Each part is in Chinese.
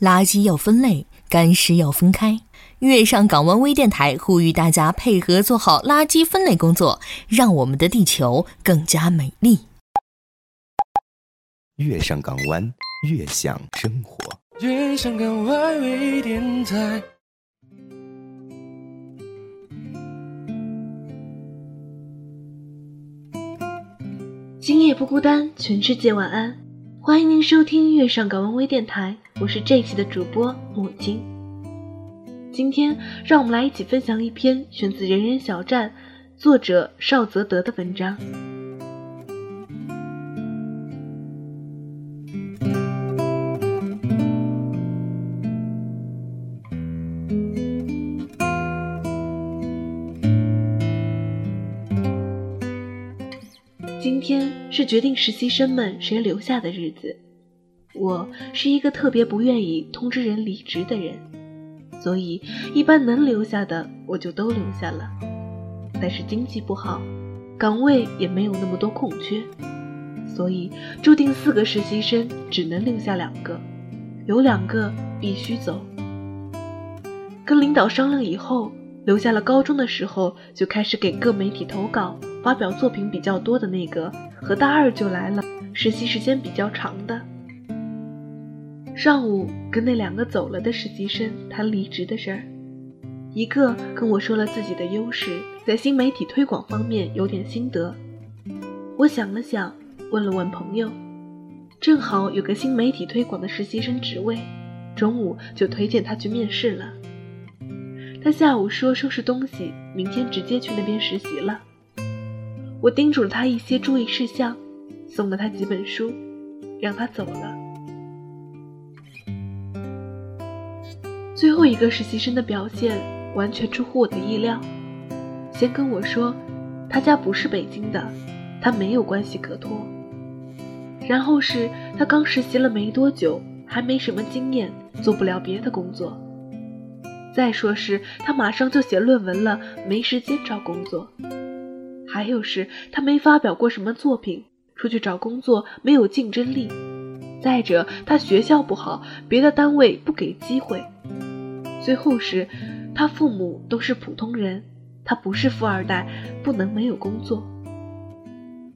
垃圾要分类，干湿要分开。月上港湾微电台呼吁大家配合做好垃圾分类工作，让我们的地球更加美丽。月上港湾，悦享生活。月上港湾微电台。今夜不孤单，全世界晚安。欢迎您收听月上港湾微电台，我是这期的主播木金。今天，让我们来一起分享一篇选自《人人小站》作者邵泽德的文章。今天是决定实习生们谁留下的日子。我是一个特别不愿意通知人离职的人。所以，一般能留下的我就都留下了。但是经济不好，岗位也没有那么多空缺，所以注定四个实习生只能留下两个，有两个必须走。跟领导商量以后，留下了高中的时候就开始给各媒体投稿、发表作品比较多的那个，和大二就来了，实习时间比较长的。上午跟那两个走了的实习生谈离职的事儿，一个跟我说了自己的优势，在新媒体推广方面有点心得。我想了想，问了问朋友，正好有个新媒体推广的实习生职位，中午就推荐他去面试了。他下午说收拾东西，明天直接去那边实习了。我叮嘱了他一些注意事项，送了他几本书，让他走了。最后一个实习生的表现完全出乎我的意料。先跟我说，他家不是北京的，他没有关系可托。然后是他刚实习了没多久，还没什么经验，做不了别的工作。再说是他马上就写论文了，没时间找工作。还有是他没发表过什么作品，出去找工作没有竞争力。再者，他学校不好，别的单位不给机会。最后是，他父母都是普通人，他不是富二代，不能没有工作。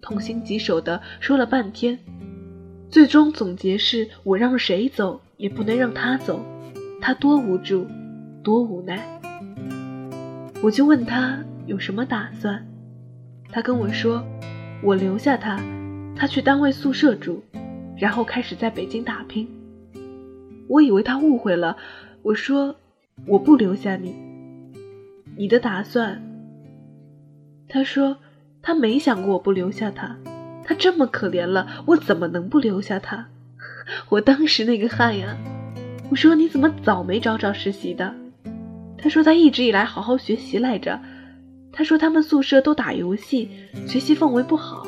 痛心疾首的说了半天，最终总结是我让谁走也不能让他走，他多无助，多无奈。我就问他有什么打算，他跟我说，我留下他，他去单位宿舍住，然后开始在北京打拼。我以为他误会了，我说。我不留下你，你的打算？他说他没想过我不留下他，他这么可怜了，我怎么能不留下他？我当时那个汗呀！我说你怎么早没找找实习的？他说他一直以来好好学习来着。他说他们宿舍都打游戏，学习氛围不好。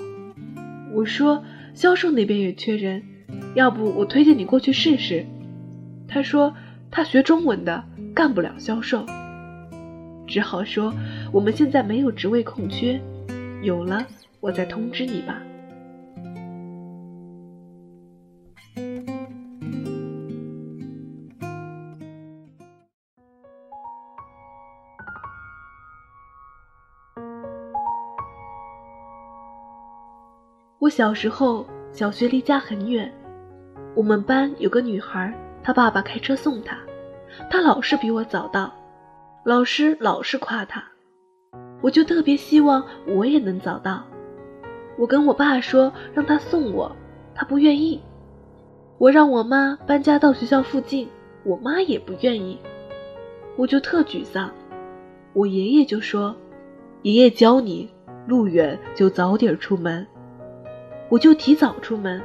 我说销售那边也缺人，要不我推荐你过去试试。他说他学中文的。干不了销售，只好说我们现在没有职位空缺，有了我再通知你吧。我小时候小学离家很远，我们班有个女孩，她爸爸开车送她。他老是比我早到，老师老是夸他，我就特别希望我也能早到。我跟我爸说让他送我，他不愿意。我让我妈搬家到学校附近，我妈也不愿意。我就特沮丧。我爷爷就说：“爷爷教你，路远就早点出门。”我就提早出门，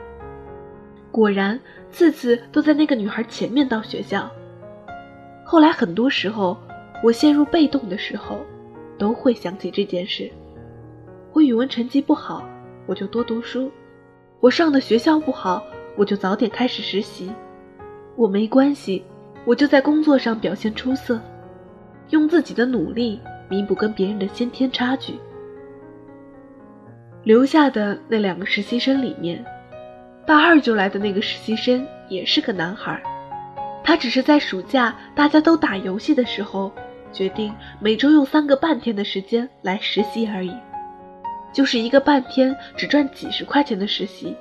果然次次都在那个女孩前面到学校。后来很多时候，我陷入被动的时候，都会想起这件事。我语文成绩不好，我就多读书；我上的学校不好，我就早点开始实习。我没关系，我就在工作上表现出色，用自己的努力弥补跟别人的先天差距。留下的那两个实习生里面，大二就来的那个实习生也是个男孩。他只是在暑假大家都打游戏的时候，决定每周用三个半天的时间来实习而已，就是一个半天只赚几十块钱的实习。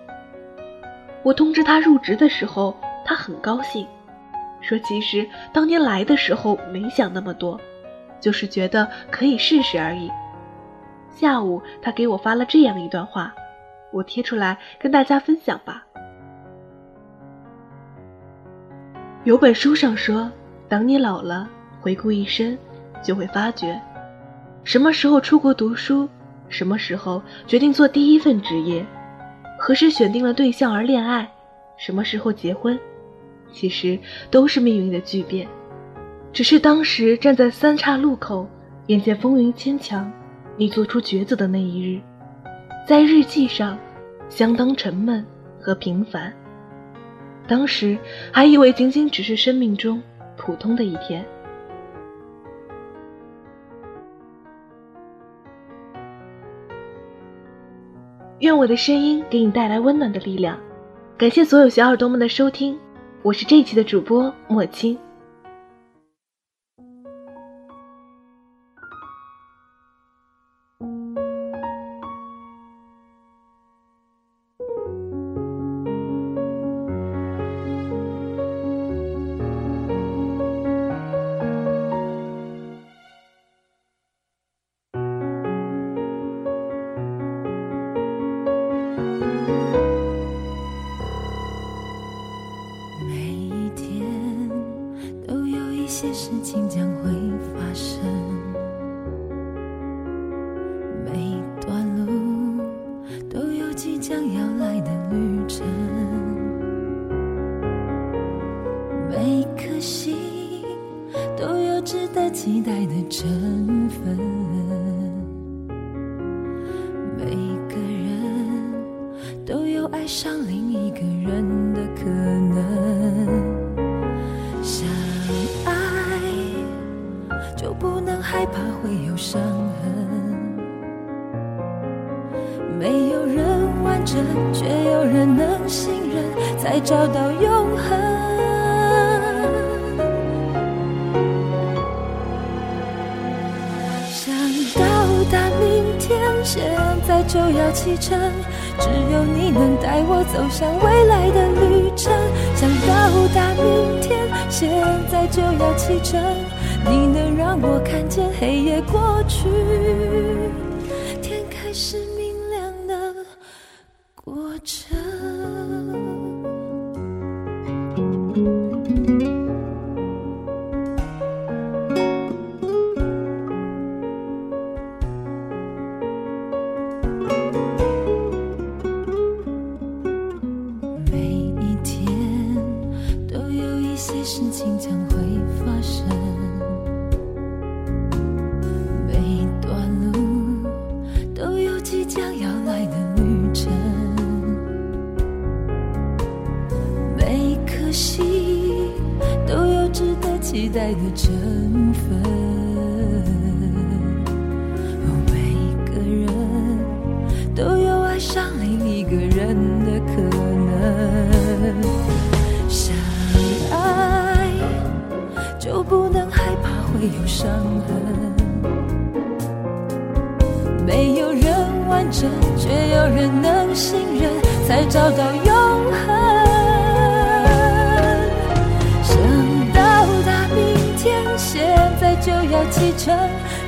我通知他入职的时候，他很高兴，说其实当年来的时候没想那么多，就是觉得可以试试而已。下午他给我发了这样一段话，我贴出来跟大家分享吧。有本书上说，等你老了，回顾一生，就会发觉，什么时候出国读书，什么时候决定做第一份职业，何时选定了对象而恋爱，什么时候结婚，其实都是命运的巨变，只是当时站在三岔路口，眼见风云牵强，你做出抉择的那一日，在日记上，相当沉闷和平凡。当时还以为仅仅只是生命中普通的一天。愿我的声音给你带来温暖的力量。感谢所有小耳朵们的收听，我是这一期的主播莫青。些事情将会发生，每段路都有即将要来的旅程，每颗心都有值得期待的成分，每个人都有爱上另一个人的可能。害怕会有伤痕，没有人完整，却有人能信任，才找到永恒。想到达明天，现在就要启程，只有你能带我走向未来的旅程。想到达明天，现在就要启程。你能让我看见黑夜过去，天开始明亮的过程。每一天都有一些事情将个人的可能。相爱就不能害怕会有伤痕，没有人完整，却有人能信任，才找到永恒。想到达明天，现在就要启程，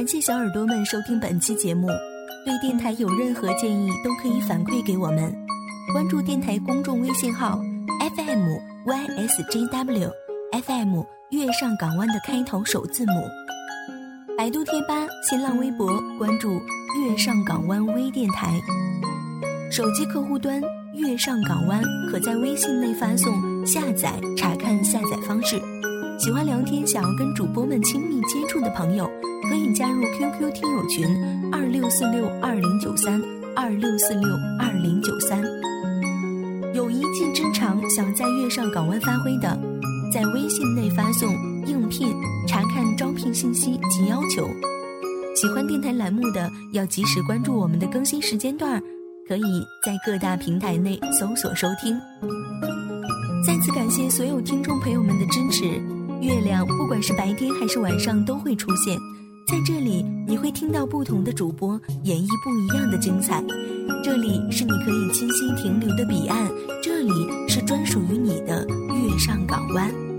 感谢小耳朵们收听本期节目，对电台有任何建议都可以反馈给我们。关注电台公众微信号 FM YSJW FM 月上港湾的开头首字母。百度贴吧、新浪微博关注月上港湾微电台。手机客户端月上港湾可在微信内发送下载查看下载方式。喜欢聊天、想要跟主播们亲密接触的朋友，可以加入 QQ 听友群二六四六二零九三二六四六二零九三。有一技之长想在月上港湾发挥的，在微信内发送“应聘”查看招聘信息及要求。喜欢电台栏目的，要及时关注我们的更新时间段，可以在各大平台内搜索收听。再次感谢所有听众朋友们的支持。月亮不管是白天还是晚上都会出现，在这里你会听到不同的主播演绎不一样的精彩。这里是你可以清晰停留的彼岸，这里是专属于你的月上港湾。